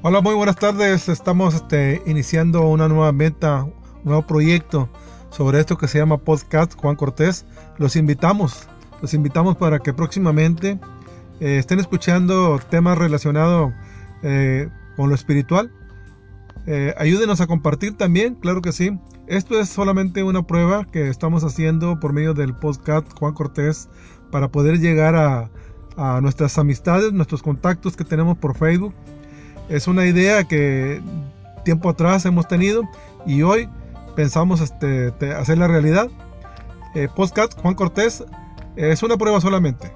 Hola, muy buenas tardes. Estamos este, iniciando una nueva meta, un nuevo proyecto sobre esto que se llama Podcast Juan Cortés. Los invitamos, los invitamos para que próximamente eh, estén escuchando temas relacionados eh, con lo espiritual. Eh, ayúdenos a compartir también, claro que sí. Esto es solamente una prueba que estamos haciendo por medio del podcast Juan Cortés para poder llegar a, a nuestras amistades, nuestros contactos que tenemos por Facebook es una idea que tiempo atrás hemos tenido y hoy pensamos este, hacer la realidad. Eh, podcast Juan Cortés es una prueba solamente.